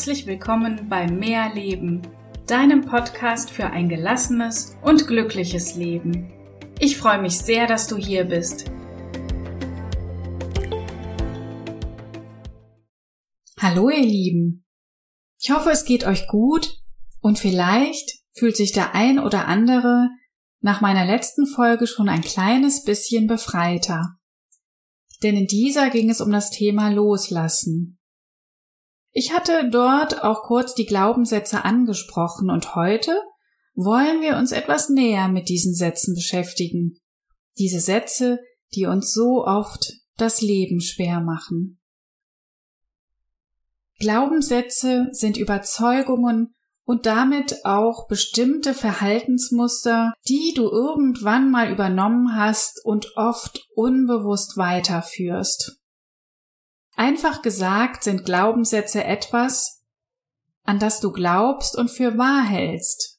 Herzlich willkommen bei Mehr Leben, deinem Podcast für ein gelassenes und glückliches Leben. Ich freue mich sehr, dass du hier bist. Hallo ihr Lieben. Ich hoffe, es geht euch gut und vielleicht fühlt sich der ein oder andere nach meiner letzten Folge schon ein kleines bisschen befreiter. Denn in dieser ging es um das Thema Loslassen. Ich hatte dort auch kurz die Glaubenssätze angesprochen und heute wollen wir uns etwas näher mit diesen Sätzen beschäftigen. Diese Sätze, die uns so oft das Leben schwer machen. Glaubenssätze sind Überzeugungen und damit auch bestimmte Verhaltensmuster, die du irgendwann mal übernommen hast und oft unbewusst weiterführst. Einfach gesagt sind Glaubenssätze etwas, an das du glaubst und für wahr hältst.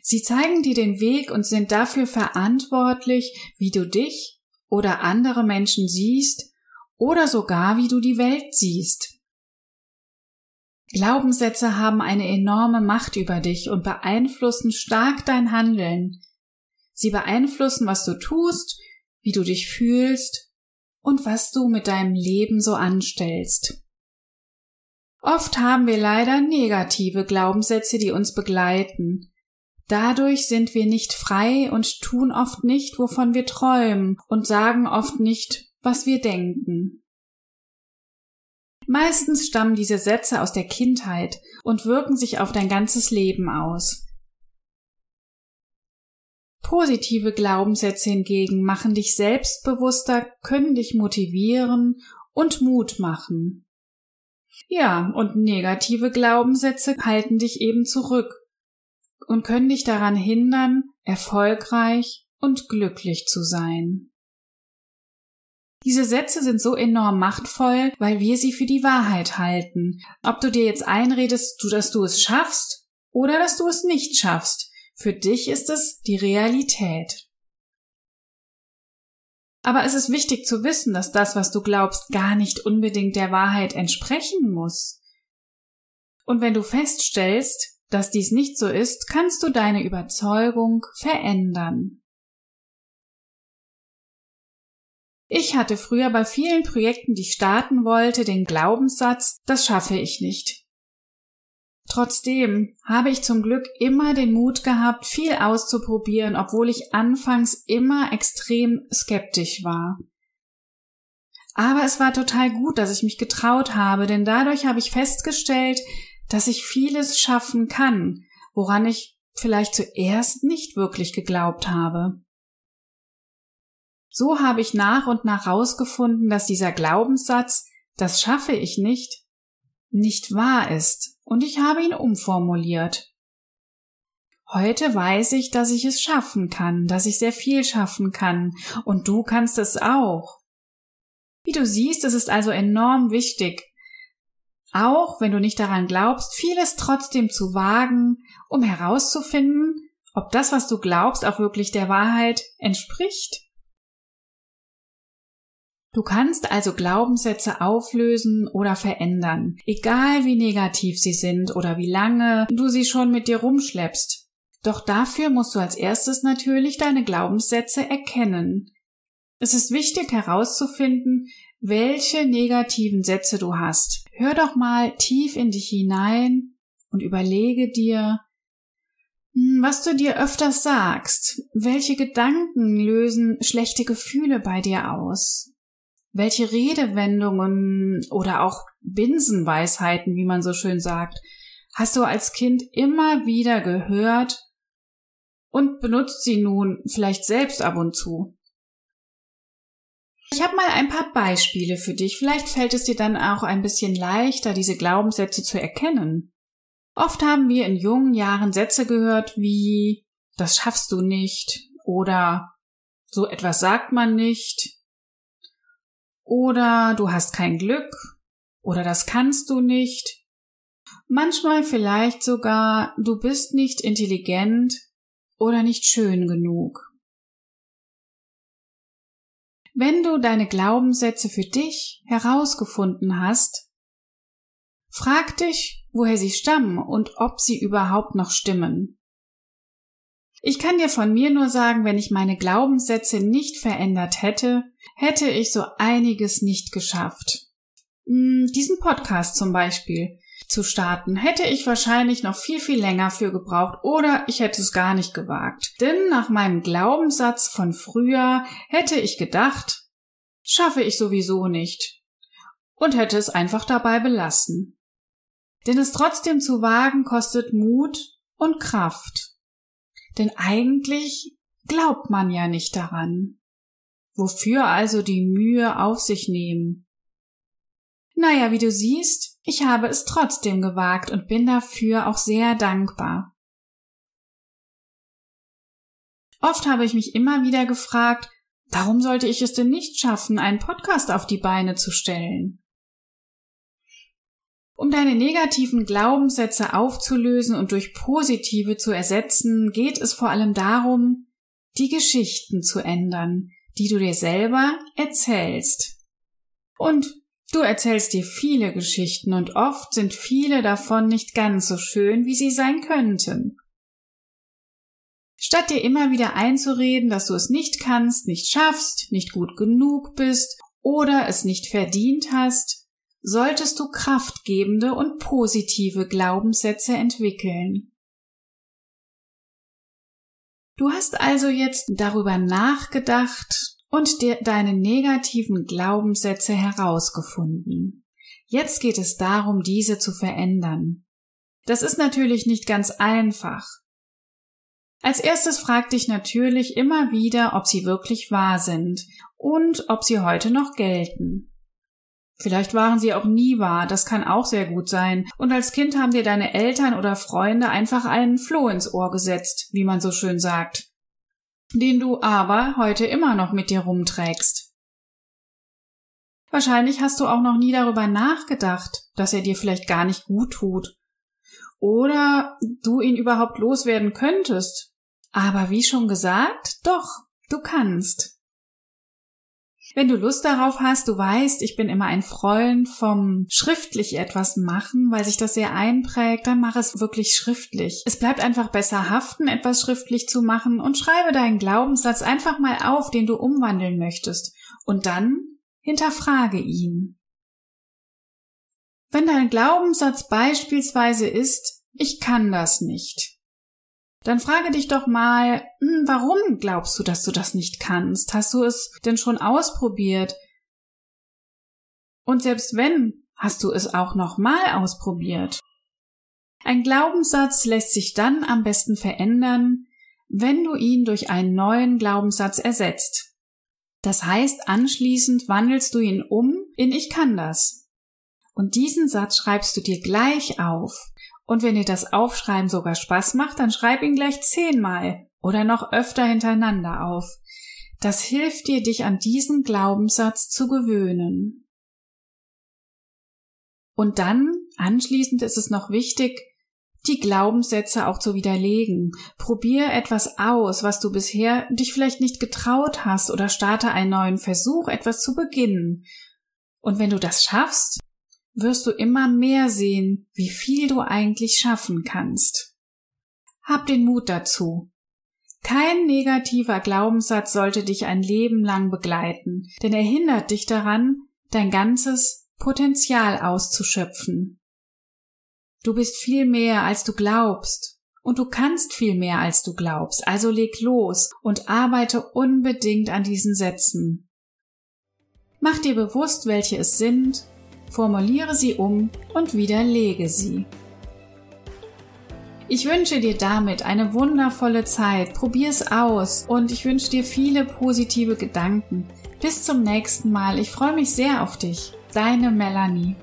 Sie zeigen dir den Weg und sind dafür verantwortlich, wie du dich oder andere Menschen siehst oder sogar wie du die Welt siehst. Glaubenssätze haben eine enorme Macht über dich und beeinflussen stark dein Handeln. Sie beeinflussen, was du tust, wie du dich fühlst und was du mit deinem Leben so anstellst. Oft haben wir leider negative Glaubenssätze, die uns begleiten. Dadurch sind wir nicht frei und tun oft nicht, wovon wir träumen und sagen oft nicht, was wir denken. Meistens stammen diese Sätze aus der Kindheit und wirken sich auf dein ganzes Leben aus. Positive Glaubenssätze hingegen machen dich selbstbewusster, können dich motivieren und Mut machen. Ja, und negative Glaubenssätze halten dich eben zurück und können dich daran hindern, erfolgreich und glücklich zu sein. Diese Sätze sind so enorm machtvoll, weil wir sie für die Wahrheit halten. Ob du dir jetzt einredest, dass du es schaffst oder dass du es nicht schaffst, für dich ist es die Realität. Aber es ist wichtig zu wissen, dass das, was du glaubst, gar nicht unbedingt der Wahrheit entsprechen muss. Und wenn du feststellst, dass dies nicht so ist, kannst du deine Überzeugung verändern. Ich hatte früher bei vielen Projekten, die ich starten wollte, den Glaubenssatz, das schaffe ich nicht. Trotzdem habe ich zum Glück immer den Mut gehabt, viel auszuprobieren, obwohl ich anfangs immer extrem skeptisch war. Aber es war total gut, dass ich mich getraut habe, denn dadurch habe ich festgestellt, dass ich vieles schaffen kann, woran ich vielleicht zuerst nicht wirklich geglaubt habe. So habe ich nach und nach herausgefunden, dass dieser Glaubenssatz, das schaffe ich nicht, nicht wahr ist und ich habe ihn umformuliert. Heute weiß ich, dass ich es schaffen kann, dass ich sehr viel schaffen kann, und du kannst es auch. Wie du siehst, es ist also enorm wichtig, auch wenn du nicht daran glaubst, vieles trotzdem zu wagen, um herauszufinden, ob das, was du glaubst, auch wirklich der Wahrheit entspricht. Du kannst also Glaubenssätze auflösen oder verändern, egal wie negativ sie sind oder wie lange du sie schon mit dir rumschleppst. Doch dafür musst du als erstes natürlich deine Glaubenssätze erkennen. Es ist wichtig herauszufinden, welche negativen Sätze du hast. Hör doch mal tief in dich hinein und überlege dir, hm, was du dir öfters sagst. Welche Gedanken lösen schlechte Gefühle bei dir aus? Welche Redewendungen oder auch Binsenweisheiten, wie man so schön sagt, hast du als Kind immer wieder gehört und benutzt sie nun vielleicht selbst ab und zu? Ich habe mal ein paar Beispiele für dich. Vielleicht fällt es dir dann auch ein bisschen leichter, diese Glaubenssätze zu erkennen. Oft haben wir in jungen Jahren Sätze gehört wie das schaffst du nicht oder so etwas sagt man nicht oder du hast kein Glück oder das kannst du nicht. Manchmal vielleicht sogar du bist nicht intelligent oder nicht schön genug. Wenn du deine Glaubenssätze für dich herausgefunden hast, Frag dich, woher sie stammen und ob sie überhaupt noch stimmen. Ich kann dir von mir nur sagen, wenn ich meine Glaubenssätze nicht verändert hätte, hätte ich so einiges nicht geschafft. Hm, diesen Podcast zum Beispiel zu starten, hätte ich wahrscheinlich noch viel, viel länger für gebraucht oder ich hätte es gar nicht gewagt. Denn nach meinem Glaubenssatz von früher hätte ich gedacht, schaffe ich sowieso nicht und hätte es einfach dabei belassen. Denn es trotzdem zu wagen kostet Mut und Kraft. Denn eigentlich glaubt man ja nicht daran. Wofür also die Mühe auf sich nehmen? Naja, wie du siehst, ich habe es trotzdem gewagt und bin dafür auch sehr dankbar. Oft habe ich mich immer wieder gefragt, warum sollte ich es denn nicht schaffen, einen Podcast auf die Beine zu stellen? Um deine negativen Glaubenssätze aufzulösen und durch positive zu ersetzen, geht es vor allem darum, die Geschichten zu ändern, die du dir selber erzählst. Und Du erzählst dir viele Geschichten und oft sind viele davon nicht ganz so schön, wie sie sein könnten. Statt dir immer wieder einzureden, dass du es nicht kannst, nicht schaffst, nicht gut genug bist oder es nicht verdient hast, solltest du kraftgebende und positive Glaubenssätze entwickeln. Du hast also jetzt darüber nachgedacht, und dir deine negativen Glaubenssätze herausgefunden. Jetzt geht es darum, diese zu verändern. Das ist natürlich nicht ganz einfach. Als erstes frag dich natürlich immer wieder, ob sie wirklich wahr sind und ob sie heute noch gelten. Vielleicht waren sie auch nie wahr, das kann auch sehr gut sein. Und als Kind haben dir deine Eltern oder Freunde einfach einen Floh ins Ohr gesetzt, wie man so schön sagt den du aber heute immer noch mit dir rumträgst. Wahrscheinlich hast du auch noch nie darüber nachgedacht, dass er dir vielleicht gar nicht gut tut. Oder du ihn überhaupt loswerden könntest. Aber wie schon gesagt, doch, du kannst. Wenn du Lust darauf hast, du weißt, ich bin immer ein Freund vom schriftlich etwas machen, weil sich das sehr einprägt, dann mach es wirklich schriftlich. Es bleibt einfach besser haften, etwas schriftlich zu machen und schreibe deinen Glaubenssatz einfach mal auf, den du umwandeln möchtest. Und dann hinterfrage ihn. Wenn dein Glaubenssatz beispielsweise ist, ich kann das nicht, dann frage dich doch mal, hm, warum glaubst du, dass du das nicht kannst? Hast du es denn schon ausprobiert? Und selbst wenn, hast du es auch nochmal ausprobiert? Ein Glaubenssatz lässt sich dann am besten verändern, wenn du ihn durch einen neuen Glaubenssatz ersetzt. Das heißt, anschließend wandelst du ihn um in Ich kann das. Und diesen Satz schreibst du dir gleich auf und wenn dir das Aufschreiben sogar Spaß macht, dann schreib ihn gleich zehnmal oder noch öfter hintereinander auf. Das hilft dir, dich an diesen Glaubenssatz zu gewöhnen. Und dann, anschließend ist es noch wichtig, die Glaubenssätze auch zu widerlegen. Probier etwas aus, was du bisher dich vielleicht nicht getraut hast oder starte einen neuen Versuch, etwas zu beginnen. Und wenn du das schaffst, wirst du immer mehr sehen, wie viel du eigentlich schaffen kannst. Hab den Mut dazu. Kein negativer Glaubenssatz sollte dich ein Leben lang begleiten, denn er hindert dich daran, dein ganzes Potenzial auszuschöpfen. Du bist viel mehr, als du glaubst, und du kannst viel mehr, als du glaubst, also leg los und arbeite unbedingt an diesen Sätzen. Mach dir bewusst, welche es sind formuliere sie um und widerlege sie. Ich wünsche dir damit eine wundervolle Zeit, probier's aus und ich wünsche dir viele positive Gedanken. Bis zum nächsten Mal, ich freue mich sehr auf dich. Deine Melanie.